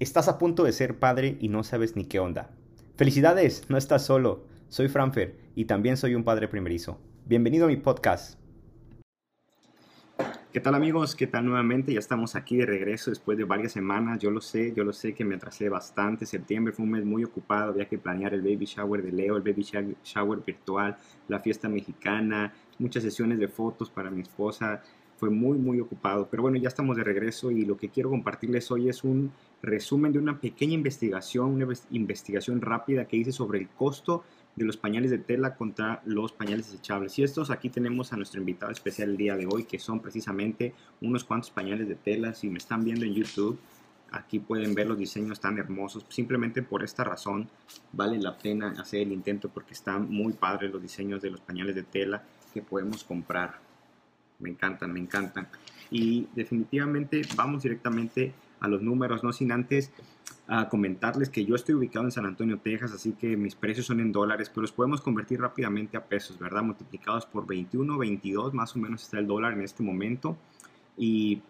Estás a punto de ser padre y no sabes ni qué onda. Felicidades, no estás solo. Soy Franfer y también soy un padre primerizo. Bienvenido a mi podcast. ¿Qué tal amigos? ¿Qué tal nuevamente? Ya estamos aquí de regreso después de varias semanas. Yo lo sé, yo lo sé que me atrasé bastante. Septiembre fue un mes muy ocupado. Había que planear el baby shower de Leo, el baby shower virtual, la fiesta mexicana, muchas sesiones de fotos para mi esposa. Fue muy, muy ocupado. Pero bueno, ya estamos de regreso y lo que quiero compartirles hoy es un resumen de una pequeña investigación, una investigación rápida que hice sobre el costo de los pañales de tela contra los pañales desechables. Y estos aquí tenemos a nuestro invitado especial el día de hoy, que son precisamente unos cuantos pañales de tela. Si me están viendo en YouTube, aquí pueden ver los diseños tan hermosos. Simplemente por esta razón vale la pena hacer el intento porque están muy padres los diseños de los pañales de tela que podemos comprar. Me encantan, me encantan. Y definitivamente vamos directamente a los números, no sin antes a comentarles que yo estoy ubicado en San Antonio, Texas, así que mis precios son en dólares, pero los podemos convertir rápidamente a pesos, ¿verdad? Multiplicados por 21, 22, más o menos está el dólar en este momento. Y,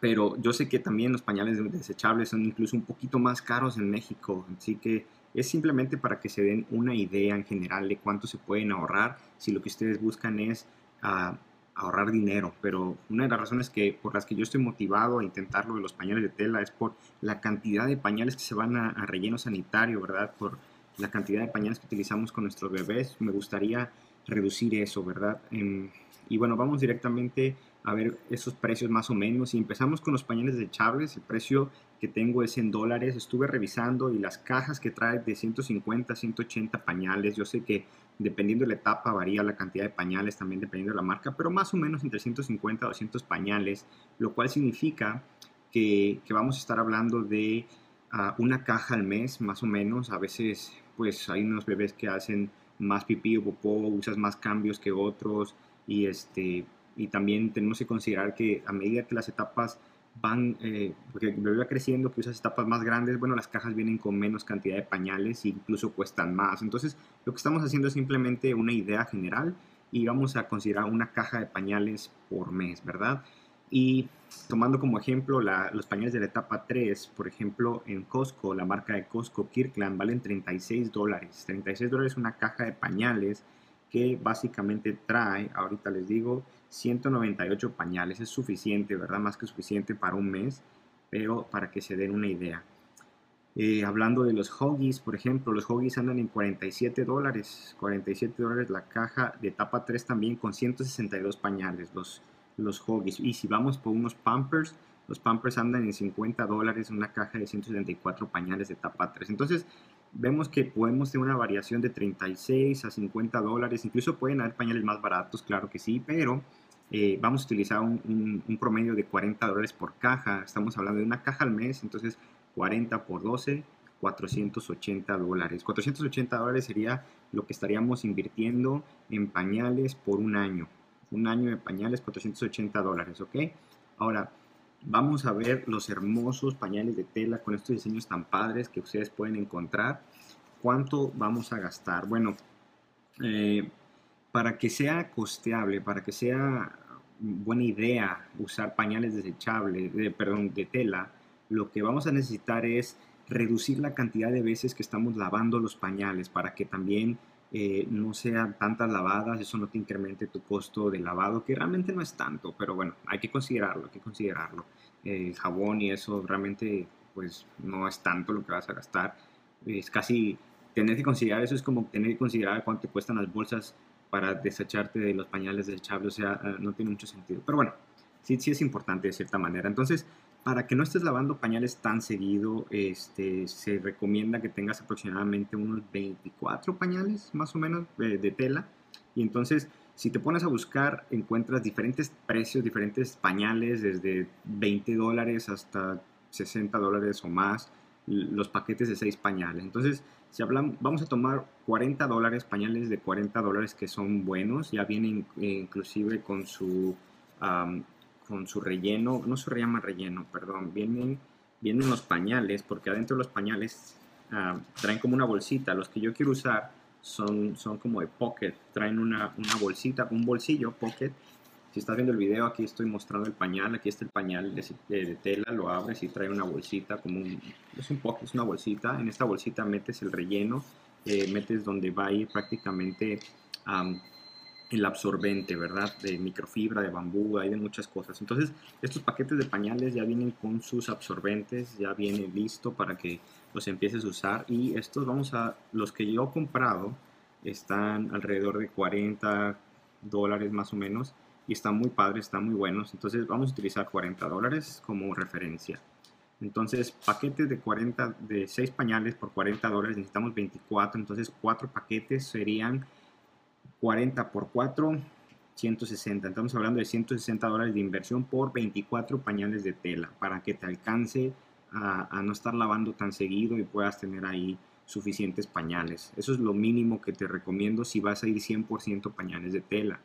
pero yo sé que también los pañales desechables son incluso un poquito más caros en México, así que es simplemente para que se den una idea en general de cuánto se pueden ahorrar si lo que ustedes buscan es... Uh, ahorrar dinero, pero una de las razones que, por las que yo estoy motivado a intentarlo de los pañales de tela es por la cantidad de pañales que se van a, relleno sanitario, ¿verdad? Por la cantidad de pañales que utilizamos con nuestros bebés. Me gustaría reducir eso, ¿verdad? Em, y bueno, vamos directamente a ver esos precios más o menos. Y empezamos con los pañales desechables. El precio que tengo es en dólares. Estuve revisando y las cajas que trae de 150 a 180 pañales. Yo sé que Dependiendo de la etapa varía la cantidad de pañales, también dependiendo de la marca, pero más o menos entre 150 a 200 pañales, lo cual significa que, vamos a estar hablando de ah, una caja al mes, más o menos. A veces, pues hay unos bebés que hacen más pipí o popó, usas más cambios que otros y este y también tenemos que considerar que a medida que las etapas van, eh, porque el bebé va creciendo, que usas etapas más grandes, bueno, las cajas vienen con menos cantidad de pañales e incluso cuestan más. Entonces, lo que estamos haciendo es simplemente una idea general y vamos a considerar una caja de pañales por mes, ¿verdad? Y tomando como ejemplo los pañales de la etapa 3, por ejemplo, en Costco, la marca de Costco Kirkland valen 36 dólares. 36 dólares una caja de pañales que básicamente trae, ahorita les digo, 198 pañales. Es suficiente, ¿verdad? Más que suficiente para un mes, pero para que se den una idea. Eh, hablando de los Hoggies, por ejemplo, los Hoggies andan en 47 dólares. 47 dólares la caja de etapa 3 también con 162 pañales, los, los Hoggies. Y si vamos por unos Pampers, los Pampers andan en 50 dólares una caja de 174 pañales de etapa 3. Entonces, vemos que podemos tener una variación de 36 a 50 dólares, incluso pueden haber pañales más baratos, claro que sí, pero eh, vamos a utilizar un, promedio de 40 dólares por caja, estamos hablando de una caja al mes, entonces 40 por 12, 480 dólares. 480 dólares sería lo que estaríamos invirtiendo en pañales por un año. Un año de pañales, 480 dólares, ¿ok? Ahora, Vamos a ver los hermosos pañales de tela con estos diseños tan padres que ustedes pueden encontrar. ¿Cuánto vamos a gastar? Bueno, eh, para que sea costeable, para que sea buena idea usar pañales desechables, de, perdón, de tela, lo que vamos a necesitar es reducir la cantidad de veces que estamos lavando los pañales para que también eh, no sean tantas lavadas, eso no te incremente tu costo de lavado, que realmente no es tanto, pero bueno, hay que considerarlo, hay que considerarlo. El jabón y eso realmente pues no es tanto lo que vas a gastar. Es casi, tener que considerar eso es como tener que considerar cuánto te cuestan las bolsas para desecharte de los pañales desechables, o sea, eh, no tiene mucho sentido. Pero bueno, sí, sí es importante de cierta manera. Entonces, para que no estés lavando pañales tan seguido, este, se recomienda que tengas aproximadamente unos 24 pañales más o menos de, tela. Y entonces, si te pones a buscar, encuentras diferentes precios, diferentes pañales, desde 20 dólares hasta 60 dólares o más, los paquetes de 6 pañales. Entonces, si hablamos, vamos a tomar 40 dólares, pañales de 40 dólares que son buenos, ya vienen eh, inclusive con su con su relleno, no se llama relleno, perdón, vienen, vienen los pañales, porque adentro de los pañales ah, traen como una bolsita. Los que yo quiero usar son, son como de pocket, traen una, una bolsita, un bolsillo pocket, Si estás viendo el video, aquí estoy mostrando el pañal. Aquí está el pañal de, tela. Lo abres y trae una bolsita, como un, es un poco, es una bolsita. En esta bolsita metes el relleno, eh, metes donde va a ir prácticamente el absorbente, ¿verdad? De microfibra, de bambú, hay de muchas cosas. Entonces, estos paquetes de pañales ya vienen con sus absorbentes, ya viene listo para que los empieces a usar. Y estos vamos a, los que yo he comprado, están alrededor de 40 dólares más o menos y están muy padres, están muy buenos. Entonces vamos a utilizar 40 dólares como referencia. Entonces, paquetes de 40, de 6 pañales por 40 dólares, necesitamos 24. Entonces, 4 paquetes serían 40 por 4, 160. Estamos hablando de 160 dólares de inversión por 24 pañales de tela para que te alcance a, no estar lavando tan seguido y puedas tener ahí suficientes pañales. Eso es lo mínimo que te recomiendo si vas a ir 100% pañales de tela.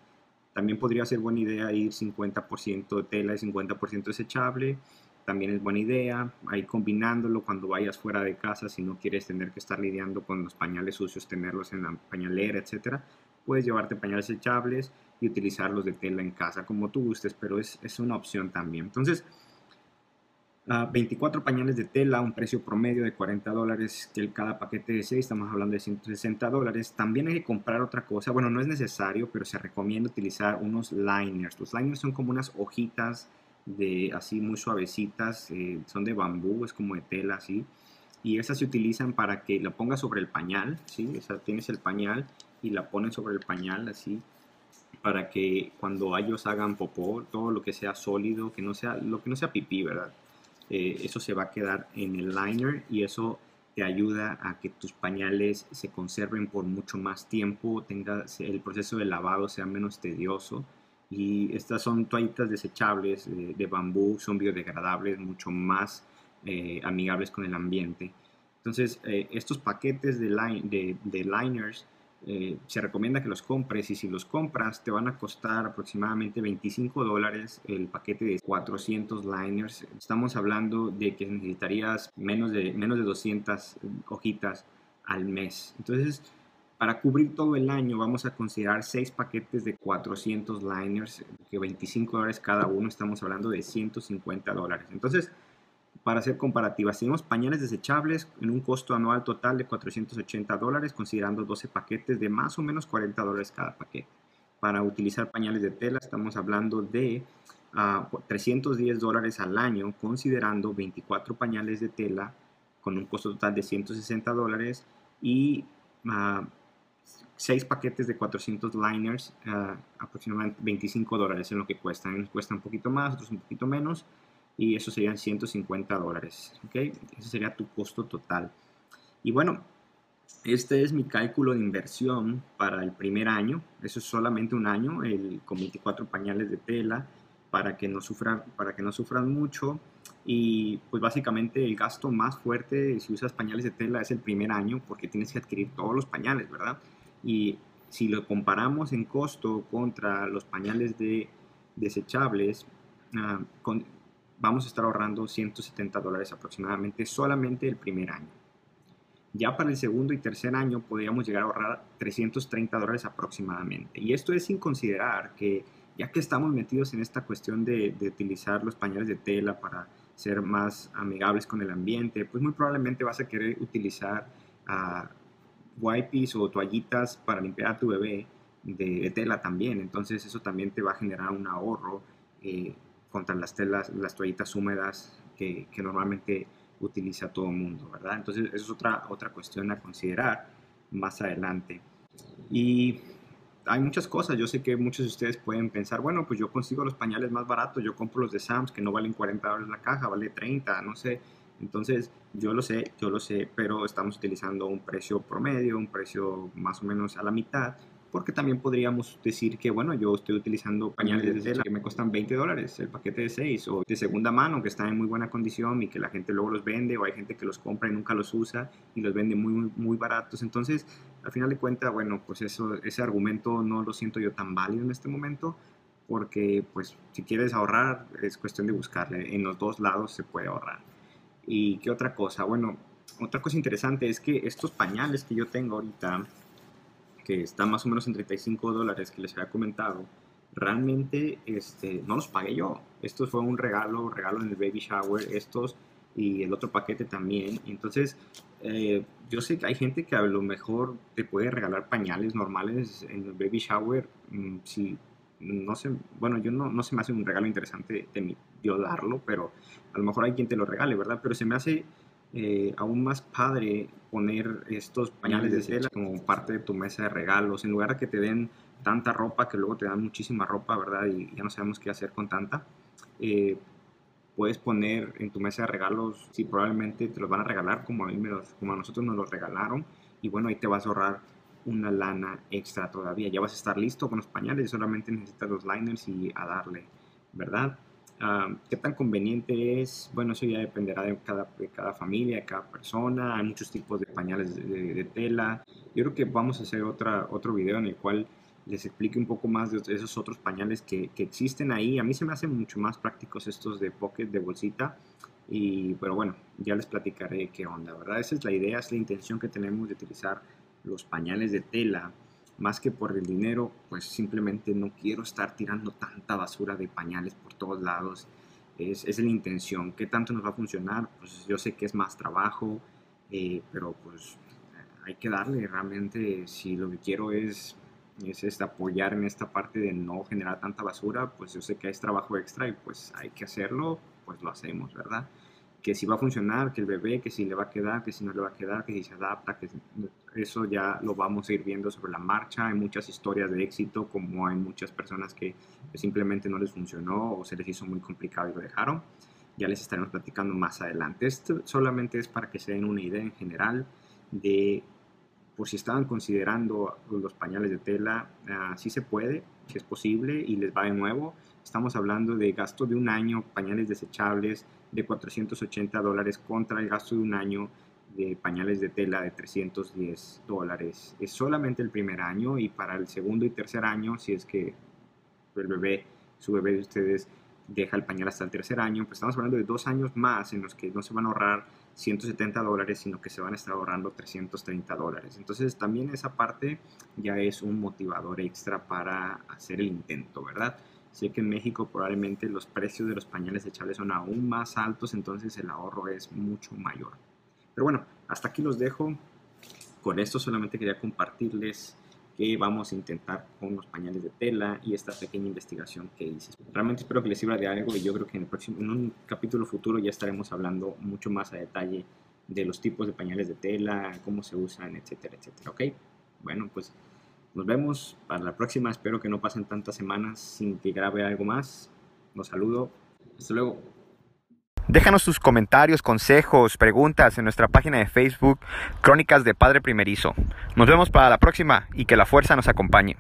También podría ser buena idea ir 50% de tela y 50% desechable. También es buena idea ir combinándolo cuando vayas fuera de casa si no quieres tener que estar lidiando con los pañales sucios, tenerlos en la pañalera, etcétera. Puedes llevarte pañales desechables y utilizarlos de tela en casa como tú gustes, pero es, es una opción también. Entonces, 24 pañales de tela, un precio promedio de 40 dólares, que cada paquete de 6, estamos hablando de 160 dólares. También hay que comprar otra cosa, bueno, no es necesario, pero se recomienda utilizar unos liners. Los liners son como unas hojitas de así muy suavecitas, eh, son de bambú, es como de tela así. Y esas se utilizan para que la pongas sobre el pañal, ¿sí? O sea, tienes el pañal y la pones sobre el pañal así para que cuando ellos hagan popó, todo lo que sea sólido, que no sea, lo que no sea pipí, ¿verdad? Eh, eso se va a quedar en el liner y eso te ayuda a que tus pañales se conserven por mucho más tiempo, tenga, el proceso de lavado sea menos tedioso. Y estas son toallitas desechables de, bambú, son biodegradables, mucho más eh, amigables con el ambiente. Entonces, eh, estos paquetes de, de, de liners eh, se recomienda que los compres y si los compras te van a costar aproximadamente 25 dólares el paquete de 400 liners. Estamos hablando de que necesitarías menos de, menos de 200 hojitas al mes. Entonces, para cubrir todo el año vamos a considerar 6 paquetes de 400 liners, que 25 dólares cada uno, estamos hablando de 150 dólares. Entonces, para hacer comparativas, tenemos pañales desechables en un costo anual total de 480 dólares, considerando 12 paquetes de más o menos 40 dólares cada paquete. Para utilizar pañales de tela estamos hablando de 310 ah, dólares al año, considerando 24 pañales de tela con un costo total de 160 dólares y 6 ah, paquetes de 400 liners, ah, aproximadamente 25 dólares en lo que cuestan. Cuesta un poquito más, otros un poquito menos y eso serían 150 dólares. ¿ok? Ese sería tu costo total. Y bueno, este es mi cálculo de inversión para el primer año. Eso es solamente un año, el, con 24 pañales de tela para que no sufran, para que no sufran mucho. Y pues básicamente el gasto más fuerte si usas pañales de tela es el primer año porque tienes que adquirir todos los pañales, ¿verdad? Y si lo comparamos en costo contra los pañales de desechables, uh, con, vamos a estar ahorrando 170 dólares aproximadamente solamente el primer año. Ya para el segundo y tercer año podríamos llegar a ahorrar 330 dólares aproximadamente. Y esto es sin considerar que ya que estamos metidos en esta cuestión de, utilizar los pañales de tela para ser más amigables con el ambiente, pues muy probablemente vas a querer utilizar uh, wipes o toallitas para limpiar a tu bebé de, tela también. Entonces eso también te va a generar un ahorro eh, contra las telas, las toallitas húmedas que, normalmente utiliza todo el mundo, ¿verdad? Entonces, eso es otra, otra cuestión a considerar más adelante. Y hay muchas cosas. Yo sé que muchos de ustedes pueden pensar, bueno, pues yo consigo los pañales más baratos, yo compro los de Sams que no valen 40 dólares la caja, vale 30, no sé. Entonces, yo lo sé, yo lo sé, pero estamos utilizando un precio promedio, un precio más o menos a la mitad porque también podríamos decir que, bueno, yo estoy utilizando pañales de tela que me cuestan 20 dólares el paquete de 6 o de segunda mano que están en muy buena condición y que la gente luego los vende o hay gente que los compra y nunca los usa y los vende muy, muy baratos. Entonces, al final de cuentas, bueno, pues eso, ese argumento no lo siento yo tan válido en este momento porque, pues, si quieres ahorrar, es cuestión de buscarle. En los dos lados se puede ahorrar. ¿Y qué otra cosa? Bueno, otra cosa interesante es que estos pañales que yo tengo ahorita, que está más o menos en 35 dólares que les había comentado, realmente este, no los pagué yo. Esto fue un regalo, regalo en el baby shower, estos y el otro paquete también. Entonces, eh, yo sé que hay gente que a lo mejor te puede regalar pañales normales en el baby shower. Mm, si no sé, bueno, yo no, no se me hace un regalo interesante de mí, yo darlo, pero a lo mejor hay quien te lo regale, ¿verdad? Pero se me hace eh, aún más padre poner estos pañales de tela como parte de tu mesa de regalos, en lugar de que te den tanta ropa, que luego te dan muchísima ropa, ¿verdad? Y ya no sabemos qué hacer con tanta. Eh, puedes poner en tu mesa de regalos, si probablemente te los van a regalar como a, mí me los, como a nosotros nos los regalaron, y bueno, ahí te vas a ahorrar una lana extra todavía. Ya vas a estar listo con los pañales, solamente necesitas los liners y a darle, ¿verdad? ¿Qué tan conveniente es? Bueno, eso ya dependerá de cada, de cada familia, de cada persona. Hay muchos tipos de pañales de, tela. Yo creo que vamos a hacer otra, otro video en el cual les explique un poco más de esos otros pañales que, que, existen ahí. A mí se me hacen mucho más prácticos estos de pocket, de bolsita. Y, pero bueno, ya les platicaré qué onda, ¿verdad? Esa es la idea, es la intención que tenemos de utilizar los pañales de tela más que por el dinero, pues simplemente no quiero estar tirando tanta basura de pañales por todos lados. Es, es la intención. ¿Qué tanto nos va a funcionar? Pues yo sé que es más trabajo, eh, pero pues hay que darle. Realmente, si lo que quiero es, es este, apoyar en esta parte de no generar tanta basura, pues yo sé que es trabajo extra y pues hay que hacerlo, pues lo hacemos, ¿verdad? Que si va a funcionar, que el bebé, que si le va a quedar, que si no le va a quedar, que si se adapta, que eso ya lo vamos a ir viendo sobre la marcha. Hay muchas historias de éxito, como hay muchas personas que simplemente no les funcionó o se les hizo muy complicado y lo dejaron. Ya les estaremos platicando más adelante. Esto solamente es para que se den una idea en general de por si estaban considerando los pañales de tela, uh, sí se puede, si es posible y les va de nuevo. Estamos hablando de gasto de un año, pañales desechables, de 480 dólares contra el gasto de un año de pañales de tela de 310 dólares. Es solamente el primer año y para el segundo y tercer año, si es que el bebé, su bebé de ustedes deja el pañal hasta el tercer año, pues estamos hablando de dos años más en los que no se van a ahorrar 170 dólares, sino que se van a estar ahorrando 330 dólares. Entonces también esa parte ya es un motivador extra para hacer el intento, ¿verdad? Sé que en México probablemente los precios de los pañales echables son aún más altos, entonces el ahorro es mucho mayor. Pero bueno, hasta aquí los dejo. Con esto solamente quería compartirles que vamos a intentar con los pañales de tela y esta pequeña investigación que hice. Realmente espero que les sirva de algo y yo creo que en, el próximo, en un capítulo futuro ya estaremos hablando mucho más a detalle de los tipos de pañales de tela, cómo se usan, etcétera, etcétera. ¿Ok? Bueno, pues nos vemos para la próxima. Espero que no pasen tantas semanas sin que grabe algo más. Los saludo. Hasta luego. Déjanos tus comentarios, consejos, preguntas en nuestra página de Facebook Crónicas de Padre Primerizo. Nos vemos para la próxima y que la fuerza nos acompañe.